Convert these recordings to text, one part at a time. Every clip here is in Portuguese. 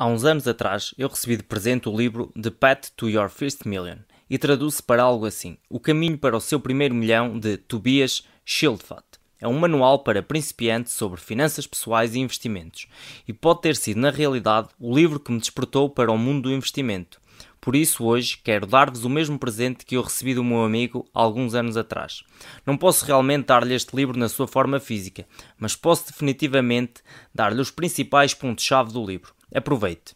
Há uns anos atrás, eu recebi de presente o livro The Path to Your First Million e traduz-se para algo assim: O caminho para o seu primeiro milhão de Tobias Schildfat. É um manual para principiantes sobre finanças pessoais e investimentos e pode ter sido, na realidade, o livro que me despertou para o mundo do investimento. Por isso, hoje, quero dar-vos o mesmo presente que eu recebi do meu amigo alguns anos atrás. Não posso realmente dar-lhe este livro na sua forma física, mas posso definitivamente dar-lhe os principais pontos-chave do livro. Aproveite.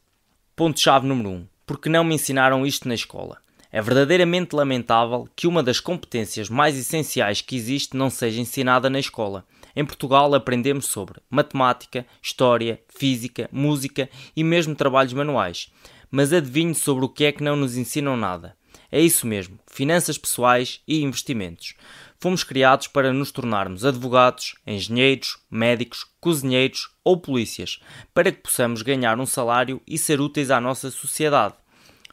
Ponto-chave número 1. Um, porque não me ensinaram isto na escola? É verdadeiramente lamentável que uma das competências mais essenciais que existe não seja ensinada na escola. Em Portugal aprendemos sobre matemática, história, física, música e mesmo trabalhos manuais. Mas adivinhe sobre o que é que não nos ensinam nada. É isso mesmo, finanças pessoais e investimentos. Fomos criados para nos tornarmos advogados, engenheiros, médicos, cozinheiros ou polícias, para que possamos ganhar um salário e ser úteis à nossa sociedade.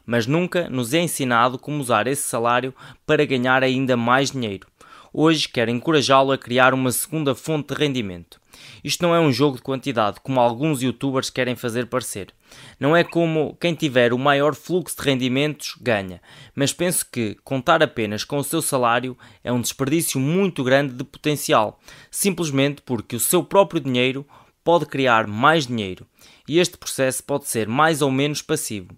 Mas nunca nos é ensinado como usar esse salário para ganhar ainda mais dinheiro. Hoje quero encorajá-lo a criar uma segunda fonte de rendimento. Isto não é um jogo de quantidade, como alguns youtubers querem fazer parecer. Não é como quem tiver o maior fluxo de rendimentos ganha, mas penso que contar apenas com o seu salário é um desperdício muito grande de potencial, simplesmente porque o seu próprio dinheiro pode criar mais dinheiro e este processo pode ser mais ou menos passivo.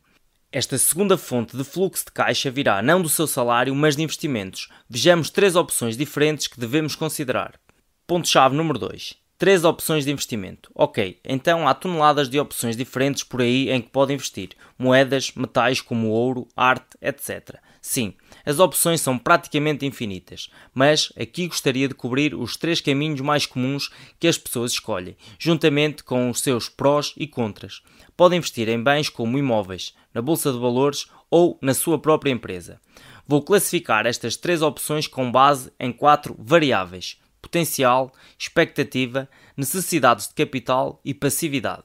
Esta segunda fonte de fluxo de caixa virá não do seu salário, mas de investimentos. Vejamos três opções diferentes que devemos considerar. Ponto-chave número 2 Três opções de investimento. Ok, então há toneladas de opções diferentes por aí em que pode investir: moedas, metais como ouro, arte, etc. Sim, as opções são praticamente infinitas, mas aqui gostaria de cobrir os três caminhos mais comuns que as pessoas escolhem, juntamente com os seus prós e contras. Pode investir em bens como imóveis, na bolsa de valores ou na sua própria empresa. Vou classificar estas três opções com base em quatro variáveis potencial, expectativa, necessidades de capital e passividade.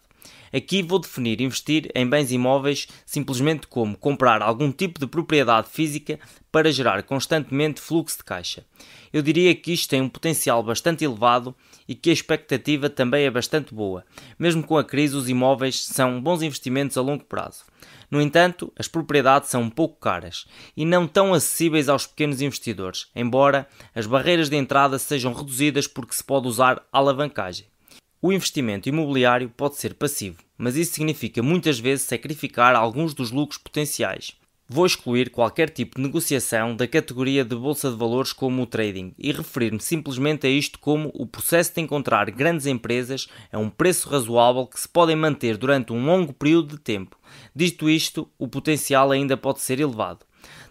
Aqui vou definir investir em bens imóveis simplesmente como comprar algum tipo de propriedade física para gerar constantemente fluxo de caixa. Eu diria que isto tem um potencial bastante elevado e que a expectativa também é bastante boa. Mesmo com a crise, os imóveis são bons investimentos a longo prazo. No entanto, as propriedades são um pouco caras e não tão acessíveis aos pequenos investidores, embora as barreiras de entrada sejam reduzidas porque se pode usar alavancagem. O investimento imobiliário pode ser passivo, mas isso significa muitas vezes sacrificar alguns dos lucros potenciais. Vou excluir qualquer tipo de negociação da categoria de bolsa de valores como o trading e referir-me simplesmente a isto como o processo de encontrar grandes empresas a um preço razoável que se podem manter durante um longo período de tempo. Dito isto, o potencial ainda pode ser elevado.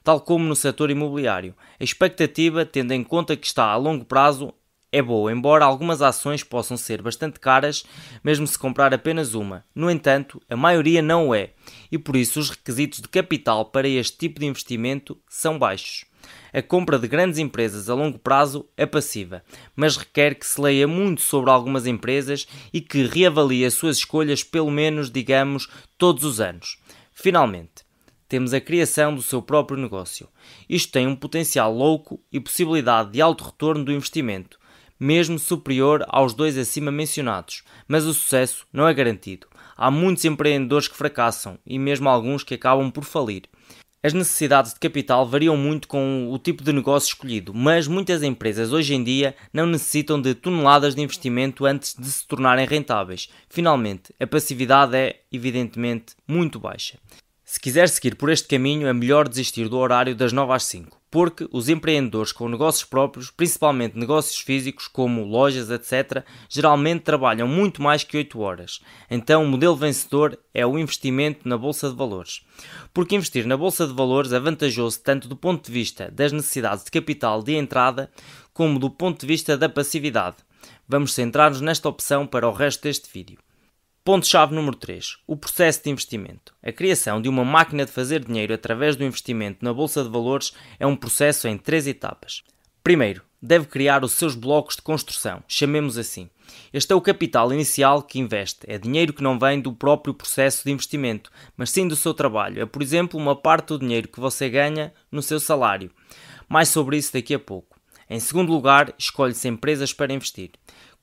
Tal como no setor imobiliário, a expectativa, tendo em conta que está a longo prazo, é boa, embora algumas ações possam ser bastante caras, mesmo se comprar apenas uma. No entanto, a maioria não o é, e por isso os requisitos de capital para este tipo de investimento são baixos. A compra de grandes empresas a longo prazo é passiva, mas requer que se leia muito sobre algumas empresas e que reavalie as suas escolhas pelo menos, digamos, todos os anos. Finalmente, temos a criação do seu próprio negócio. Isto tem um potencial louco e possibilidade de alto retorno do investimento mesmo superior aos dois acima mencionados, mas o sucesso não é garantido. Há muitos empreendedores que fracassam e mesmo alguns que acabam por falir. As necessidades de capital variam muito com o tipo de negócio escolhido, mas muitas empresas hoje em dia não necessitam de toneladas de investimento antes de se tornarem rentáveis. Finalmente, a passividade é, evidentemente, muito baixa. Se quiser seguir por este caminho, é melhor desistir do horário das 9 às 5, porque os empreendedores com negócios próprios, principalmente negócios físicos como lojas, etc., geralmente trabalham muito mais que 8 horas. Então, o modelo vencedor é o investimento na bolsa de valores. Porque investir na bolsa de valores é vantajoso tanto do ponto de vista das necessidades de capital de entrada, como do ponto de vista da passividade. Vamos centrar-nos nesta opção para o resto deste vídeo. Ponto-chave número 3. O processo de investimento. A criação de uma máquina de fazer dinheiro através do investimento na bolsa de valores é um processo em três etapas. Primeiro, deve criar os seus blocos de construção, chamemos assim. Este é o capital inicial que investe, é dinheiro que não vem do próprio processo de investimento, mas sim do seu trabalho. É, por exemplo, uma parte do dinheiro que você ganha no seu salário. Mais sobre isso daqui a pouco. Em segundo lugar, escolhe-se empresas para investir.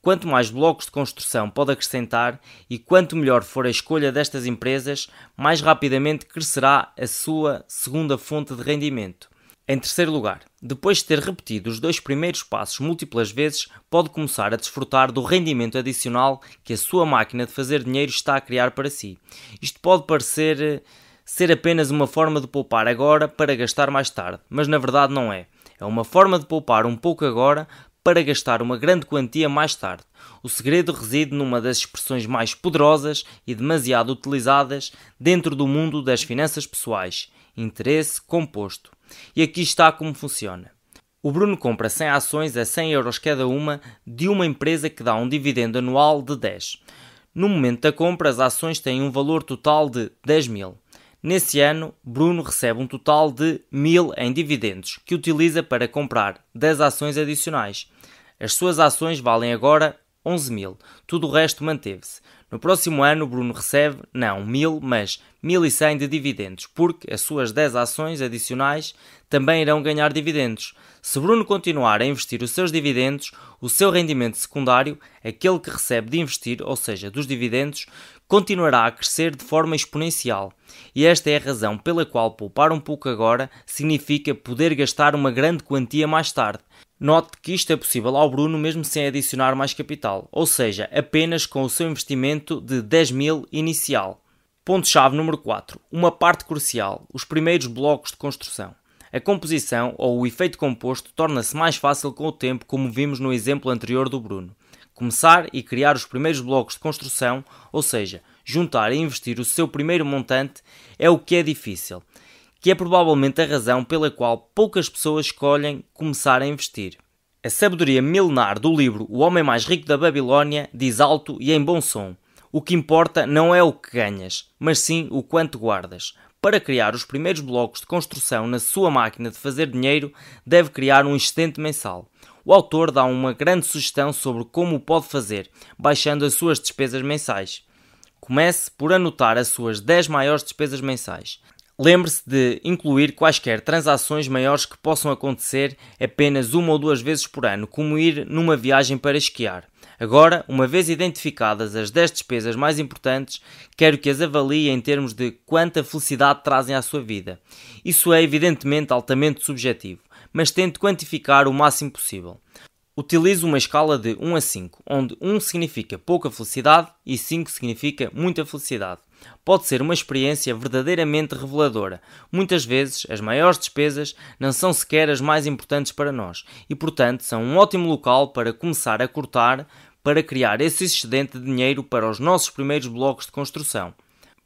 Quanto mais blocos de construção pode acrescentar e quanto melhor for a escolha destas empresas, mais rapidamente crescerá a sua segunda fonte de rendimento. Em terceiro lugar, depois de ter repetido os dois primeiros passos múltiplas vezes, pode começar a desfrutar do rendimento adicional que a sua máquina de fazer dinheiro está a criar para si. Isto pode parecer ser apenas uma forma de poupar agora para gastar mais tarde, mas na verdade não é. É uma forma de poupar um pouco agora para gastar uma grande quantia mais tarde. O segredo reside numa das expressões mais poderosas e demasiado utilizadas dentro do mundo das finanças pessoais: interesse composto. E aqui está como funciona. O Bruno compra 100 ações a 100 euros cada uma de uma empresa que dá um dividendo anual de 10. No momento da compra, as ações têm um valor total de 10 mil. Nesse ano, Bruno recebe um total de 1000 em dividendos, que utiliza para comprar 10 ações adicionais. As suas ações valem agora 11 mil, tudo o resto manteve-se. No próximo ano, Bruno recebe, não 1000, mas 1100 de dividendos, porque as suas 10 ações adicionais também irão ganhar dividendos. Se Bruno continuar a investir os seus dividendos, o seu rendimento secundário, aquele que recebe de investir, ou seja, dos dividendos, continuará a crescer de forma exponencial. E esta é a razão pela qual poupar um pouco agora significa poder gastar uma grande quantia mais tarde. Note que isto é possível ao Bruno mesmo sem adicionar mais capital, ou seja, apenas com o seu investimento de 10 mil inicial. Ponto-chave número 4. Uma parte crucial: os primeiros blocos de construção. A composição ou o efeito composto torna-se mais fácil com o tempo, como vimos no exemplo anterior do Bruno. Começar e criar os primeiros blocos de construção, ou seja, juntar e investir o seu primeiro montante, é o que é difícil, que é provavelmente a razão pela qual poucas pessoas escolhem começar a investir. A sabedoria milenar do livro O Homem Mais Rico da Babilónia diz alto e em bom som: O que importa não é o que ganhas, mas sim o quanto guardas. Para criar os primeiros blocos de construção na sua máquina de fazer dinheiro, deve criar um excedente mensal. O autor dá uma grande sugestão sobre como o pode fazer, baixando as suas despesas mensais. Comece por anotar as suas 10 maiores despesas mensais. Lembre-se de incluir quaisquer transações maiores que possam acontecer apenas uma ou duas vezes por ano, como ir numa viagem para esquiar. Agora, uma vez identificadas as 10 despesas mais importantes, quero que as avalie em termos de quanta felicidade trazem à sua vida. Isso é evidentemente altamente subjetivo mas tente quantificar o máximo possível. Utilize uma escala de 1 a 5, onde 1 significa pouca felicidade e 5 significa muita felicidade. Pode ser uma experiência verdadeiramente reveladora. Muitas vezes, as maiores despesas não são sequer as mais importantes para nós e, portanto, são um ótimo local para começar a cortar para criar esse excedente de dinheiro para os nossos primeiros blocos de construção.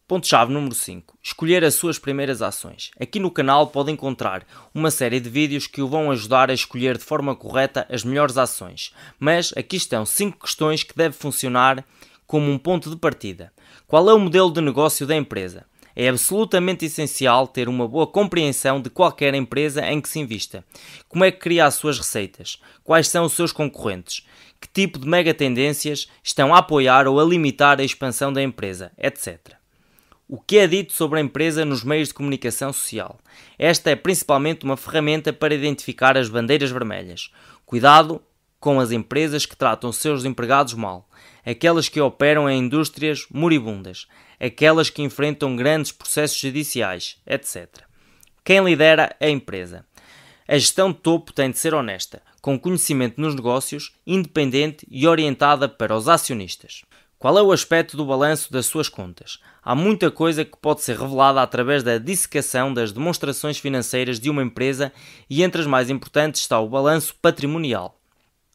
Ponto-chave número 5. Escolher as suas primeiras ações. Aqui no canal pode encontrar uma série de vídeos que o vão ajudar a escolher de forma correta as melhores ações. Mas aqui estão 5 questões que devem funcionar como um ponto de partida. Qual é o modelo de negócio da empresa? É absolutamente essencial ter uma boa compreensão de qualquer empresa em que se invista. Como é que cria as suas receitas? Quais são os seus concorrentes? Que tipo de mega tendências estão a apoiar ou a limitar a expansão da empresa? Etc. O que é dito sobre a empresa nos meios de comunicação social? Esta é principalmente uma ferramenta para identificar as bandeiras vermelhas. Cuidado com as empresas que tratam seus empregados mal, aquelas que operam em indústrias moribundas, aquelas que enfrentam grandes processos judiciais, etc. Quem lidera a empresa? A gestão de topo tem de ser honesta, com conhecimento nos negócios, independente e orientada para os acionistas. Qual é o aspecto do balanço das suas contas? Há muita coisa que pode ser revelada através da dissecação das demonstrações financeiras de uma empresa e entre as mais importantes está o balanço patrimonial.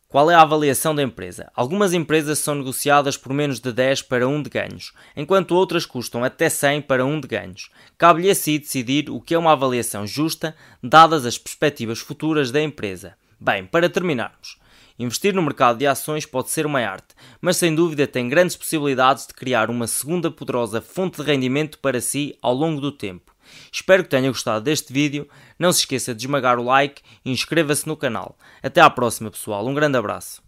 Qual é a avaliação da empresa? Algumas empresas são negociadas por menos de 10 para 1 de ganhos, enquanto outras custam até 100 para 1 de ganhos. Cabe-lhe a si decidir o que é uma avaliação justa, dadas as perspectivas futuras da empresa. Bem, para terminarmos, Investir no mercado de ações pode ser uma arte, mas sem dúvida tem grandes possibilidades de criar uma segunda poderosa fonte de rendimento para si ao longo do tempo. Espero que tenha gostado deste vídeo, não se esqueça de esmagar o like e inscreva-se no canal. Até à próxima pessoal, um grande abraço.